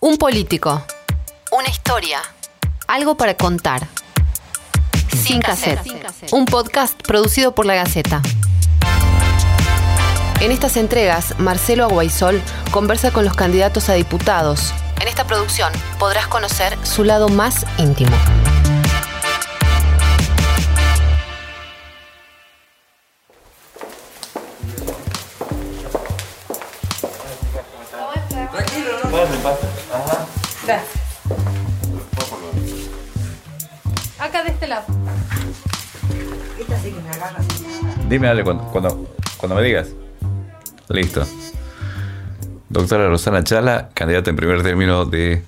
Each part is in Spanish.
Un político. Una historia. Algo para contar. Sin cassette. Un podcast producido por La Gaceta. En estas entregas, Marcelo Aguaisol conversa con los candidatos a diputados. En esta producción podrás conocer su lado más íntimo. Gracias. Acá de este lado. Dime, dale, cuando, cuando, cuando me digas. Listo. Doctora Rosana Chala, candidata en primer término de,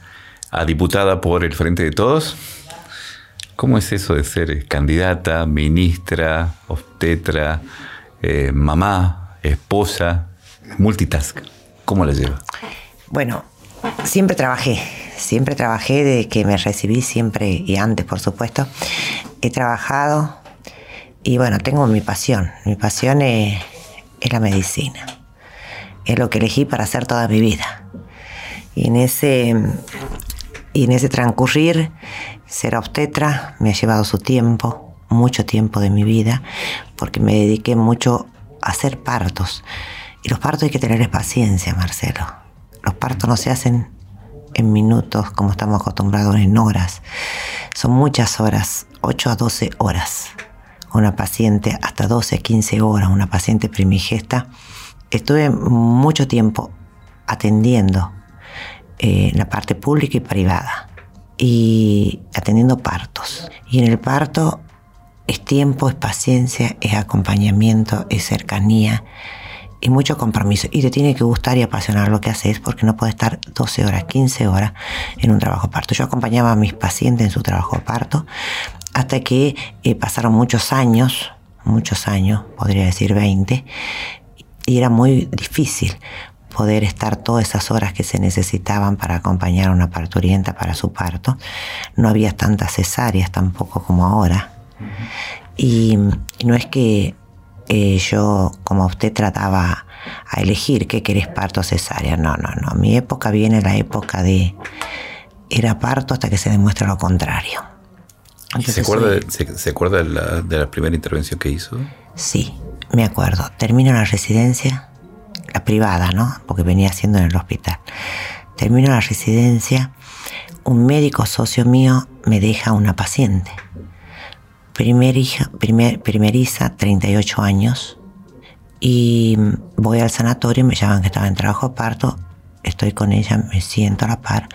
a diputada por el Frente de Todos. ¿Cómo es eso de ser candidata, ministra, obstetra, eh, mamá, esposa, multitask? ¿Cómo la lleva? Bueno, siempre trabajé, siempre trabajé desde que me recibí, siempre y antes, por supuesto. He trabajado y bueno, tengo mi pasión. Mi pasión es, la medicina. Es lo que elegí para hacer toda mi vida. Y en ese, y en ese transcurrir, ser obstetra me ha llevado su tiempo, mucho tiempo de mi vida, porque me dediqué mucho a hacer partos. Y los partos hay que tener paciencia, Marcelo. Los partos no se hacen en minutos como estamos acostumbrados en horas. Son muchas horas, 8 a 12 horas. Una paciente hasta 12, 15 horas, una paciente primigesta. Estuve mucho tiempo atendiendo eh, la parte pública y privada y atendiendo partos. Y en el parto es tiempo, es paciencia, es acompañamiento, es cercanía y mucho compromiso. Y te tiene que gustar y apasionar lo que haces porque no puedes estar 12 horas, 15 horas en un trabajo parto. Yo acompañaba a mis pacientes en su trabajo parto hasta que eh, pasaron muchos años, muchos años, podría decir 20, y era muy difícil poder estar todas esas horas que se necesitaban para acompañar a una parturienta para su parto. No había tantas cesáreas tampoco como ahora. y, y no es que eh, yo como usted trataba a elegir qué querés parto o cesárea. No, no, no. Mi época viene la época de era parto hasta que se demuestra lo contrario. ¿Se Entonces, acuerda, soy- de, se, se acuerda de la, de la primera intervención que hizo? Sí, me acuerdo. Termino la residencia, la privada, ¿no? Porque venía haciendo en el hospital. Termino la residencia, un médico socio mío me deja una paciente. Primer hija, primer, primeriza, 38 años. Y voy al sanatorio, me llaman que estaba en trabajo de parto. Estoy con ella, me siento a la par,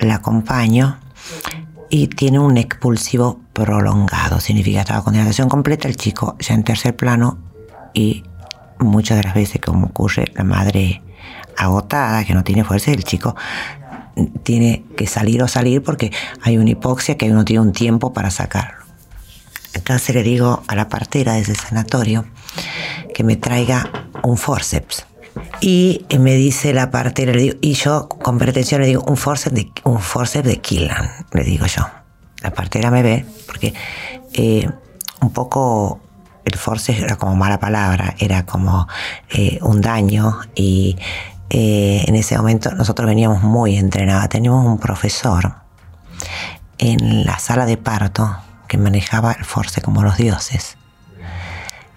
la acompaño y tiene un expulsivo prolongado. Significa estaba con dilatación completa, el chico ya en tercer plano y muchas de las veces como ocurre la madre agotada, que no tiene fuerza, el chico tiene que salir o salir porque hay una hipoxia que uno tiene un tiempo para sacarlo. Entonces le digo a la partera de ese sanatorio que me traiga un forceps. Y me dice la partera, le digo, y yo con pretensión le digo, un forceps de, un forceps de Killan, le digo yo. La partera me ve, porque eh, un poco el forceps era como mala palabra, era como eh, un daño y eh, en ese momento nosotros veníamos muy entrenados. Teníamos un profesor en la sala de parto que manejaba el force como los dioses.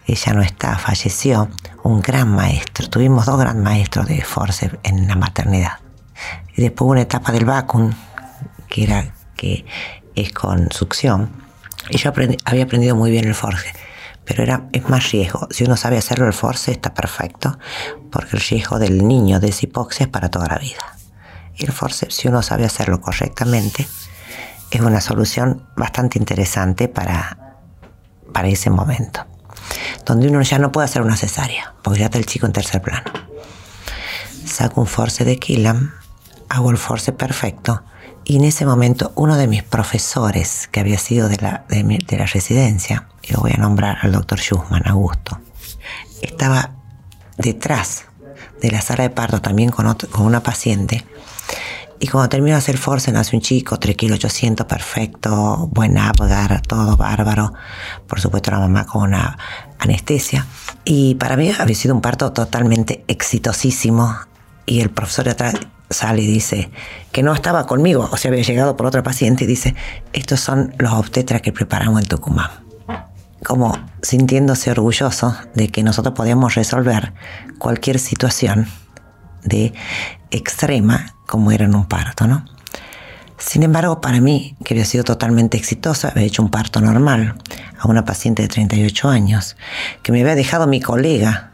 Ella no está, falleció, un gran maestro. Tuvimos dos gran maestros de force en la maternidad. Y después una etapa del vacuum, que era que es con succión. Y yo aprendí- había aprendido muy bien el force, pero era, es más riesgo. Si uno sabe hacerlo el force está perfecto, porque el riesgo del niño de esa hipoxia es para toda la vida. El force, si uno sabe hacerlo correctamente, es una solución bastante interesante para, para ese momento. Donde uno ya no puede hacer una cesárea, porque ya está el chico en tercer plano. Saco un force de Killam, hago el force perfecto, y en ese momento uno de mis profesores, que había sido de la, de mi- de la residencia, y lo voy a nombrar al doctor Schussman, Augusto, estaba detrás de la sala de parto también con, otro- con una paciente. Y cuando termino de hacer force, nace un chico, 3 kilos 800, perfecto, buen Apgar, todo bárbaro. Por supuesto, la mamá con una anestesia. Y para mí había sido un parto totalmente exitosísimo. Y el profesor de atrás sale y dice que no estaba conmigo, o sea, había llegado por otra paciente y dice, estos son los obstetras que preparamos en Tucumán. Como sintiéndose orgulloso de que nosotros podíamos resolver cualquier situación de extrema como era en un parto, ¿no? Sin embargo, para mí, que había sido totalmente exitosa, había hecho un parto normal a una paciente de 38 años, que me había dejado mi colega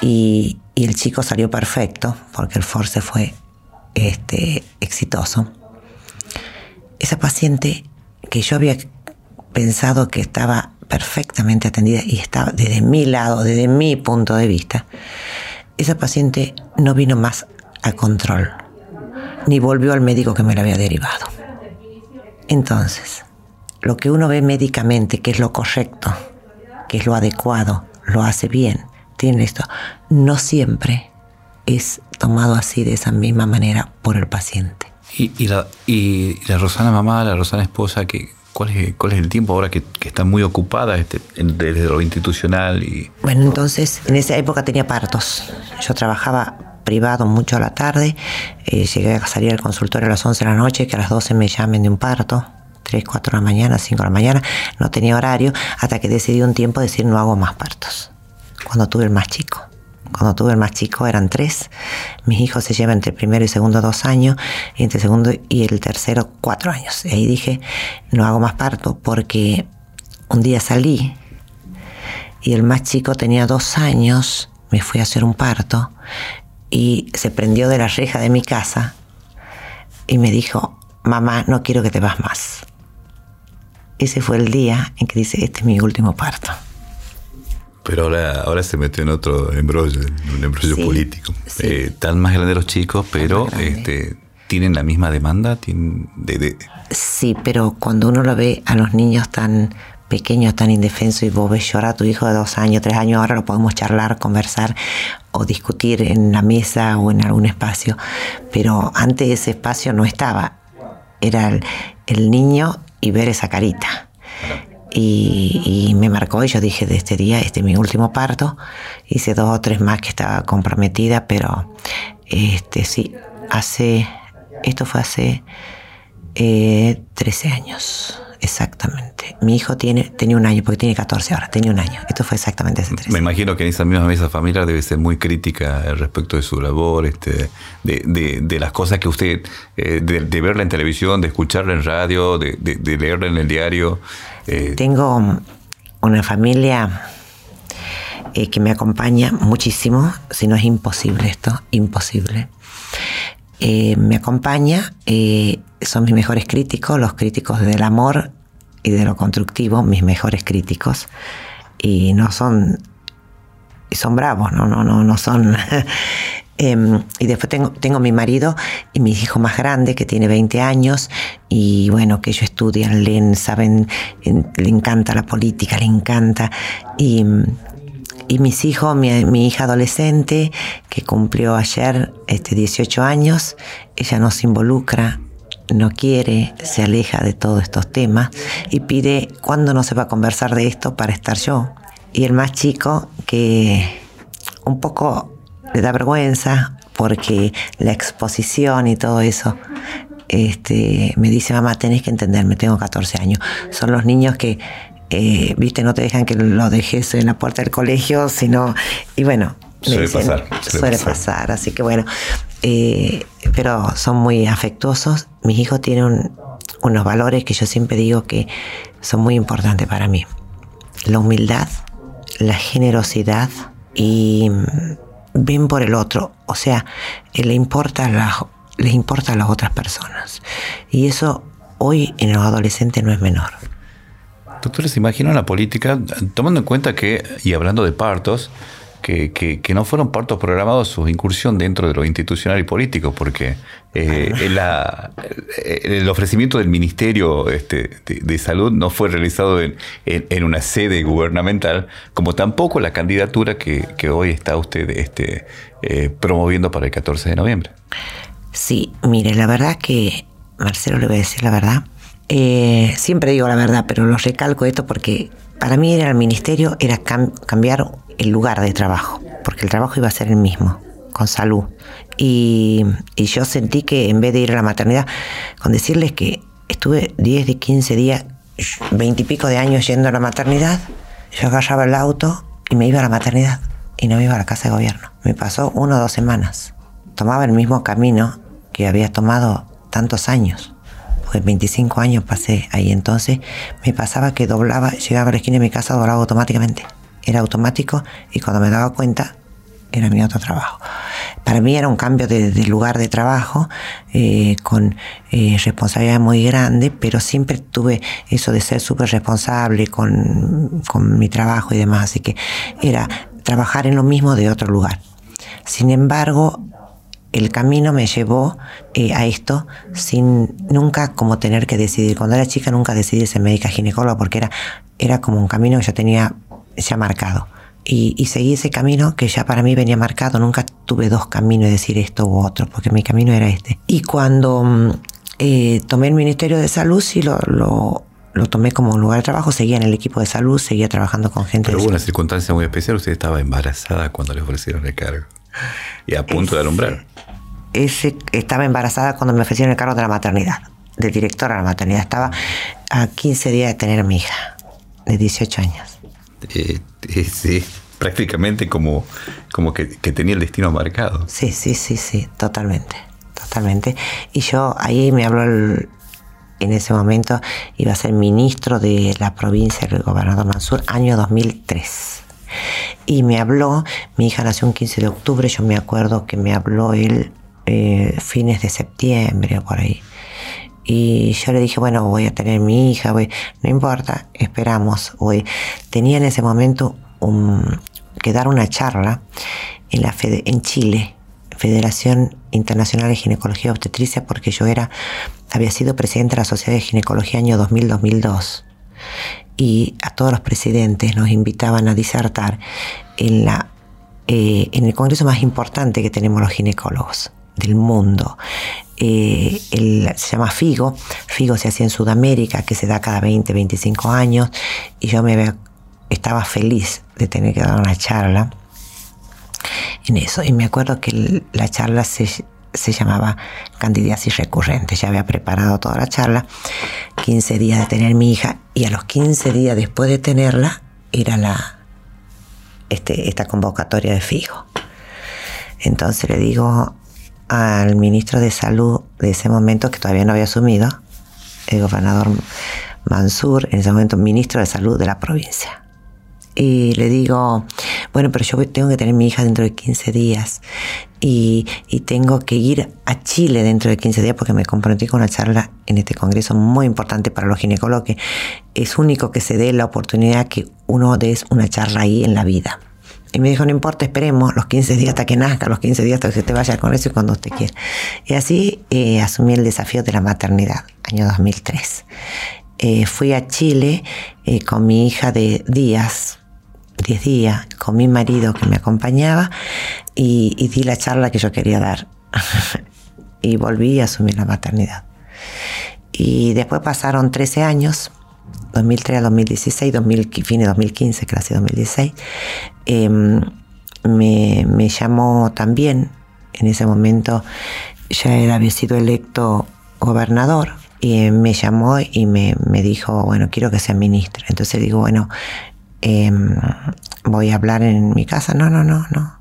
y, el chico salió perfecto, porque el force fue este, exitoso. Esa paciente que yo había pensado que estaba perfectamente atendida y estaba desde mi lado, desde mi punto de vista, esa paciente no vino más a control ni volvió al médico que me lo había derivado. Entonces, lo que uno ve médicamente, que es lo correcto, que es lo adecuado, lo hace bien, tiene esto, no siempre es tomado así de esa misma manera por el paciente. Y, la, y la Rosana mamá, la Rosana esposa, que, ¿cuál, es, ¿cuál es el tiempo ahora que, que está muy ocupada este, desde lo institucional? Y... Bueno, entonces en esa época tenía partos. Yo trabajaba privado mucho a la tarde. Eh, llegué a salir al consultorio a las 11 de la noche, que a las 12 me llamen de un parto. 3, 4 de la mañana, 5 de la mañana, no tenía horario, hasta que decidí un tiempo decir no hago más partos. Cuando tuve el más chico. Cuando tuve el más chico eran tres. Mis hijos se llevan entre el primero y segundo dos años, y entre el segundo y el tercero cuatro años. Y ahí dije, no hago más parto, porque un día salí y el más chico tenía dos años, me fui a hacer un parto y se prendió de la reja de mi casa y me dijo, mamá, no quiero que te vas más. Ese fue el día en que dice, este es mi último parto. Pero ahora, ahora se metió en otro embrollo, un embrollo político. Eh, están más grandes los chicos, pero este, tienen la misma demanda. de... Sí, pero cuando uno lo ve a los niños tan pequeño, tan indefenso y vos ves llorar a tu hijo de dos años, tres años, ahora lo podemos charlar, conversar o discutir en la mesa o en algún espacio, pero antes ese espacio no estaba, era el, niño y ver esa carita. Y, me marcó y yo dije de este día, este es mi último parto, hice dos o tres más que estaba comprometida, pero este sí, hace, esto fue hace eh, 13 años. Exactamente. Mi hijo tiene, tenía un año, porque tiene 14 ahora, tenía un año. Esto fue exactamente hace tres Me imagino que en esa misma mesa familiar debe ser muy crítica respecto de su labor, este, de, de, las cosas que usted, eh, de, verla en televisión, de escucharla en radio, de, leerla en el diario. Eh. Tengo una familia eh, que me acompaña muchísimo, si no es imposible esto, imposible. me acompaña, son mis mejores críticos, los críticos del amor y de lo constructivo, mis mejores críticos, y no son, y son bravos, no, no, no, no son. Em, y después tengo, tengo mi marido y mi hijo más grande que tiene 20 años y bueno, que ellos estudian, leen, saben, le encanta la política, le encanta. Y, y mis hijos, mi, mi, hija adolescente que cumplió ayer este, 18 años, ella no se involucra no quiere, se aleja de todos estos temas y pide cuándo no se va a conversar de esto para estar yo. Y el más chico que un poco le da vergüenza porque la exposición y todo eso, este, me dice, mamá, tenés que entenderme, tengo 14 años. Son los niños que, eh, viste, no te dejan que lo dejes en la puerta del colegio, sino, y bueno, Suele pasar. Suele, pasar. Así que bueno, eh, pero son muy afectuosos. Mis hijos tienen unos valores que yo siempre digo que son muy importantes para mí. La humildad, la generosidad y mm, ven por el otro. O sea, le importa les importa a las otras personas. Y eso hoy en los adolescentes no es menor. Doctor, ¿se imagina la política, tomando en cuenta que, y hablando de partos, que, no fueron partos programados su incursión dentro de lo institucional y político, porque eh, el ofrecimiento del Ministerio este, de, Salud no fue realizado en, una sede gubernamental, como tampoco la candidatura que, hoy está usted este, eh, promoviendo para el 14 de noviembre. Sí, mire, la verdad que, Marcelo, le voy a decir la verdad. Eh, siempre digo la verdad, pero lo recalco esto porque para mí ir al ministerio era cambiar el lugar de trabajo, porque el trabajo iba a ser el mismo, con salud. Y, yo sentí que en vez de ir a la maternidad, con decirles que estuve 10 de 15 días, 20 y pico de años yendo a la maternidad, yo agarraba el auto y me iba a la maternidad y no me iba a la casa de gobierno. Me pasó una o dos semanas. Tomaba el mismo camino que había tomado tantos años. Porque 25 años pasé ahí entonces, me pasaba que doblaba, llegaba a la esquina de mi casa, doblaba automáticamente. Era automático y cuando me daba cuenta era mi otro trabajo. Para mí era un cambio de, de lugar de trabajo eh, con eh, responsabilidad muy grande, pero siempre tuve eso de ser súper responsable con, con mi trabajo y demás, así que era trabajar en lo mismo de otro lugar. Sin embargo, el camino me llevó eh, a esto sin nunca como tener que decidir. Cuando era chica nunca decidí ser médica ginecóloga porque era, era como un camino que yo tenía ya marcado. Y, y, seguí ese camino que ya para mí venía marcado. Nunca tuve dos caminos, decir esto u otro, porque mi camino era este. Y cuando eh, tomé el Ministerio de Salud, sí lo, lo, lo, tomé como un lugar de trabajo. Seguía en el equipo de salud, seguía trabajando con gente. Pero hubo una circunstancia muy especial. Usted estaba embarazada cuando le ofrecieron el cargo y a punto de alumbrar. Ese, estaba embarazada cuando me ofrecieron el cargo de la maternidad, de directora de la maternidad. Estaba a 15 días de tener a mi hija, de 18 años. Eh, prácticamente como, como que, que, tenía el destino marcado. Sí, sí, sí, sí, totalmente, totalmente. Y yo ahí me habló en ese momento, iba a ser ministro de la provincia del gobernador Mansur, año 2003. Y me habló, mi hija nació un 15 de octubre, yo me acuerdo que me habló él eh, fines de septiembre por ahí. Y yo le dije, bueno, voy a tener mi hija, voy. no importa, esperamos. Voy. Tenía en ese momento un, que dar una charla en, la Fede, en Chile, Federación Internacional de Ginecología y Obstetricia, porque yo era, había sido presidente de la Sociedad de Ginecología año 2000-2002. Y a todos los presidentes nos invitaban a disertar en, la, eh, en el congreso más importante que tenemos los ginecólogos del mundo. Eh, el, se llama Figo. Figo se hacía en Sudamérica, que se da cada 20, 25 años. Y yo me estaba feliz de tener que dar una charla en eso. Y me acuerdo que la charla se, se llamaba Candidiasis recurrente. Ya había preparado toda la charla. 15 días de tener mi hija. Y a los 15 días después de tenerla, era la, este, esta convocatoria de Figo. Entonces le digo al ministro de Salud de ese momento, que todavía no había asumido, el gobernador Mansur, en ese momento ministro de Salud de la provincia. Y le digo, bueno, pero yo tengo que tener mi hija dentro de 15 días y, y, tengo que ir a Chile dentro de 15 días porque me comprometí con una charla en este congreso muy importante para los ginecólogos, que es único que se dé la oportunidad que uno dé una charla ahí en la vida. Y me dijo, no importa, esperemos los 15 días hasta que nazca, los 15 días hasta que usted vaya con eso y cuando usted quiera. Y así eh, asumí el desafío de la maternidad, año 2003. Eh, fui a Chile eh, con mi hija de días, 10 días, con mi marido que me acompañaba y, y di la charla que yo quería dar. y volví a asumir la maternidad. Y después pasaron 13 años 2003 a 2016, 2000, fin de 2015, casi 2016, eh, me, me, llamó también, en ese momento ya él había sido electo gobernador, y me llamó y me, me dijo, bueno, quiero que sea ministro. Entonces digo, bueno, eh, voy a hablar en mi casa. No, no, no, no.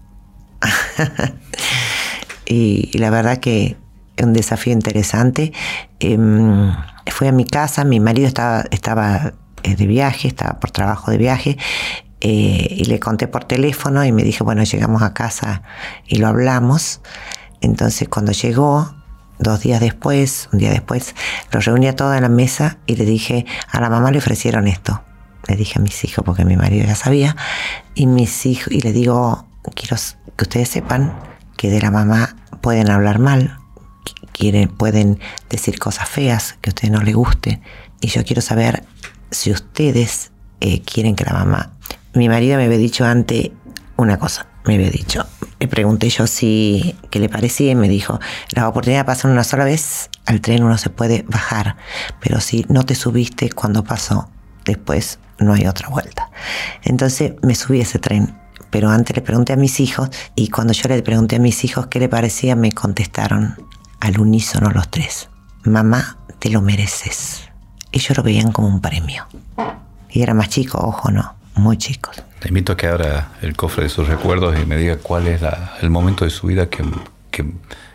y, la verdad que es un desafío interesante. Eh, fui a mi casa, mi marido estaba, estaba de viaje, estaba por trabajo de viaje, eh, y le conté por teléfono y me dijo, bueno, llegamos a casa y lo hablamos. Entonces cuando llegó, dos días después, un día después, lo reuní a toda la mesa y le dije, a la mamá le ofrecieron esto. Le dije a mis hijos, porque mi marido ya sabía, y mis hijos, y le digo, quiero que ustedes sepan que de la mamá pueden hablar mal, quieren, pueden decir cosas feas que a ustedes no les guste. Y yo quiero saber si ustedes eh, quieren que la mamá... Mi marido me había dicho antes una cosa, me había dicho. Le pregunté yo si, qué le parecía y me dijo, la oportunidad pasan una sola vez, al tren uno se puede bajar, pero si no te subiste cuando pasó, después no hay otra vuelta. Entonces me subí a ese tren pero antes le pregunté a mis hijos y cuando yo le pregunté a mis hijos qué le parecía, me contestaron al unísono los tres, mamá, te lo mereces. Ellos lo veían como un premio. Y era más chico, ojo, no, muy chicos. Te invito a que abra el cofre de sus recuerdos y me diga cuál es el momento de su vida que,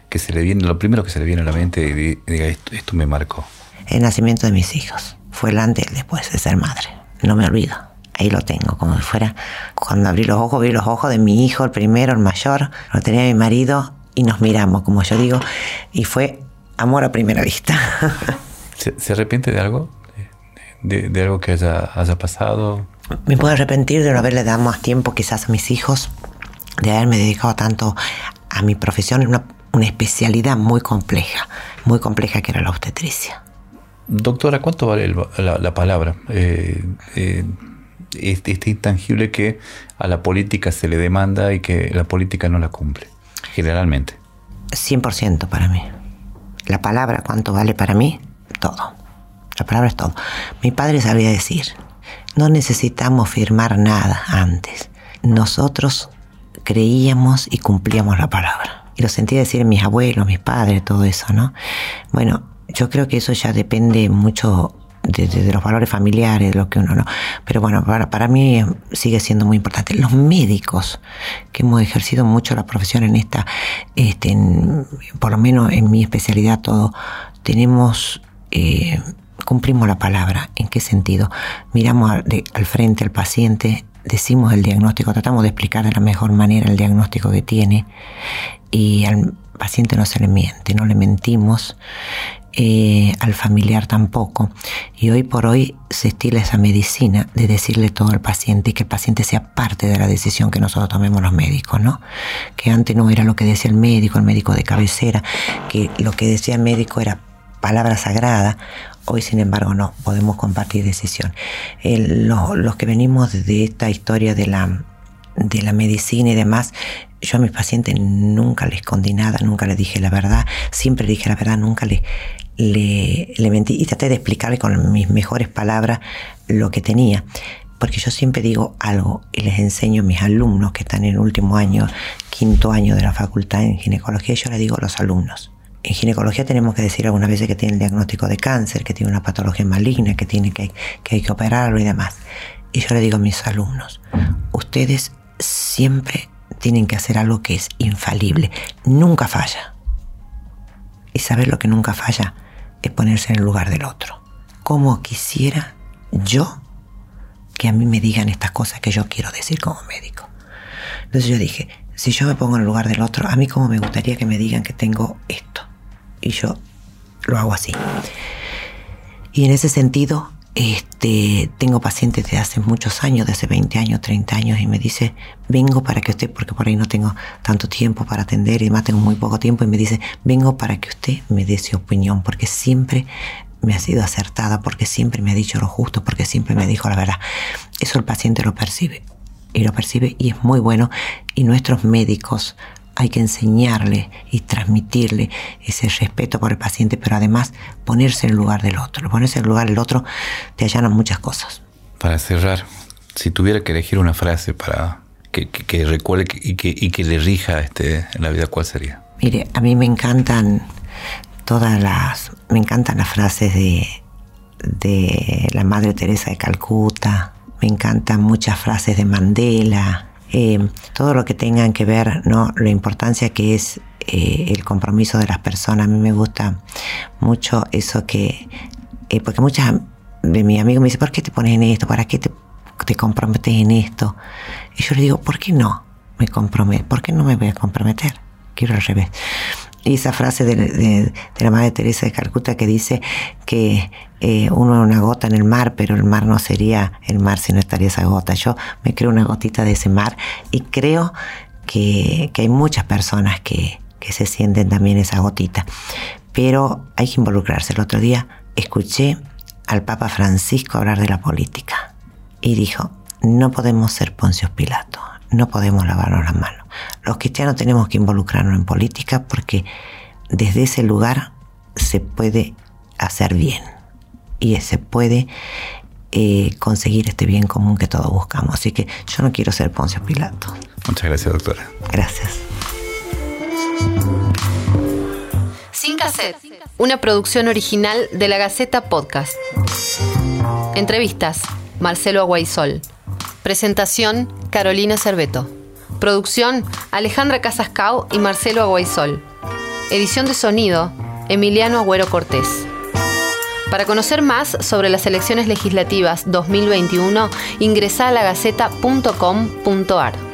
que, se le viene, lo primero que se le viene a la mente y diga, esto, esto me marcó. El nacimiento de mis hijos. Fue el antes y el después de ser madre. No me olvido ahí lo tengo, como si fuera, cuando abrí los ojos, vi los ojos de mi hijo, el primero, el mayor, lo tenía mi marido y nos miramos, como yo digo, y fue amor a primera vista. ¿Se, arrepiente de algo? ¿De, algo que haya, haya, pasado? Me puedo arrepentir de no haberle dado más tiempo quizás a mis hijos, de haberme dedicado tanto a mi profesión, una, una especialidad muy compleja, muy compleja que era la obstetricia. Doctora, ¿cuánto vale la, palabra? Eh, eh, este, este, intangible que a la política se le demanda y que la política no la cumple, generalmente. 100% para mí. La palabra, ¿cuánto vale para mí? Todo. La palabra es todo. Mi padre sabía decir, no necesitamos firmar nada antes. Nosotros creíamos y cumplíamos la palabra. Y lo sentí decir mis abuelos, mis padres, todo eso, ¿no? Bueno, yo creo que eso ya depende mucho de, los valores familiares, lo que uno no. Pero bueno, para, para mí sigue siendo muy importante. Los médicos, que hemos ejercido mucho la profesión en esta, este, por lo menos en mi especialidad todo, tenemos, eh, cumplimos la palabra. ¿En qué sentido? Miramos al frente al paciente, decimos el diagnóstico, tratamos de explicar de la mejor manera el diagnóstico que tiene y al paciente no se le miente, no le mentimos eh, al familiar tampoco. Y hoy por hoy se estila esa medicina de decirle todo al paciente y que el paciente sea parte de la decisión que nosotros tomemos los médicos, ¿no? Que antes no era lo que decía el médico, el médico de cabecera, que lo que decía el médico era palabra sagrada. Hoy, sin embargo, no, podemos compartir decisión. los que venimos de esta historia de la, de la medicina y demás, yo a mis pacientes nunca les escondí nada, nunca les dije la verdad, siempre dije la verdad, nunca les, le, le mentí y traté de explicarle con mis mejores palabras lo que tenía. Porque yo siempre digo algo y les enseño a mis alumnos que están en el último año, quinto año de la facultad en ginecología, yo les digo a los alumnos. En ginecología tenemos que decir algunas veces que tiene el diagnóstico de cáncer, que tiene una patología maligna, que, tiene que, que hay que operarlo y demás. Y yo le digo a mis alumnos, ustedes siempre tienen que hacer algo que es infalible, nunca falla. Y saber lo que nunca falla es ponerse en el lugar del otro. Como quisiera yo que a mí me digan estas cosas que yo quiero decir como médico. Entonces yo dije, si yo me pongo en el lugar del otro, a mí como me gustaría que me digan que tengo esto. Y yo lo hago así. Y en ese sentido, este, tengo pacientes de hace muchos años, de hace 20 años, 30 años, y me dice, vengo para que usted, porque por ahí no tengo tanto tiempo para atender y además tengo muy poco tiempo, y me dice, vengo para que usted me dé su opinión, porque siempre me ha sido acertada, porque siempre me ha dicho lo justo, porque siempre me dijo la verdad. Eso el paciente lo percibe, y lo percibe y es muy bueno, y nuestros médicos hay que enseñarle y transmitirle ese respeto por el paciente, pero además ponerse en el lugar del otro. Ponerse en el lugar del otro te allanan muchas cosas. Para cerrar, si tuviera que elegir una frase para que, recuerde y que, y que le rija este, en la vida, ¿cuál sería? Mire, a mí me encantan todas las, me encantan las frases de, de la Madre Teresa de Calcuta, me encantan muchas frases de Mandela, eh, todo lo que tengan que ver, ¿no? La importancia que es eh, el compromiso de las personas. A mí me gusta mucho eso que, eh, porque muchas de mis amigos me dicen, ¿por qué te pones en esto? ¿Para qué te, te comprometes en esto? Y yo les digo, ¿por qué no me comprometo? ¿Por qué no me voy a comprometer? Quiero al revés. Esa frase de, la Madre Teresa de Calcuta que dice que eh, uno es una gota en el mar, pero el mar no sería el mar si no estaría esa gota. Yo me creo una gotita de ese mar y creo que, hay muchas personas que, que se sienten también esa gotita. Pero hay que involucrarse. El otro día escuché al Papa Francisco hablar de la política y dijo, no podemos ser Poncio Pilato, no podemos lavarnos las manos. Los cristianos tenemos que involucrarnos en política porque desde ese lugar se puede hacer bien y se puede eh, conseguir este bien común que todos buscamos. Así que yo no quiero ser Poncio Pilato. Muchas gracias, doctora. Gracias. Sin cassette, una producción original de la Gaceta Podcast. Entrevistas, Marcelo Aguaisol. Presentación, Carolina Cerveto. Producción, Alejandra Casascao y Marcelo Aguaisol. Edición de sonido, Emiliano Agüero Cortés. Para conocer más sobre las elecciones legislativas 2021, ingresa a lagaceta.com.ar.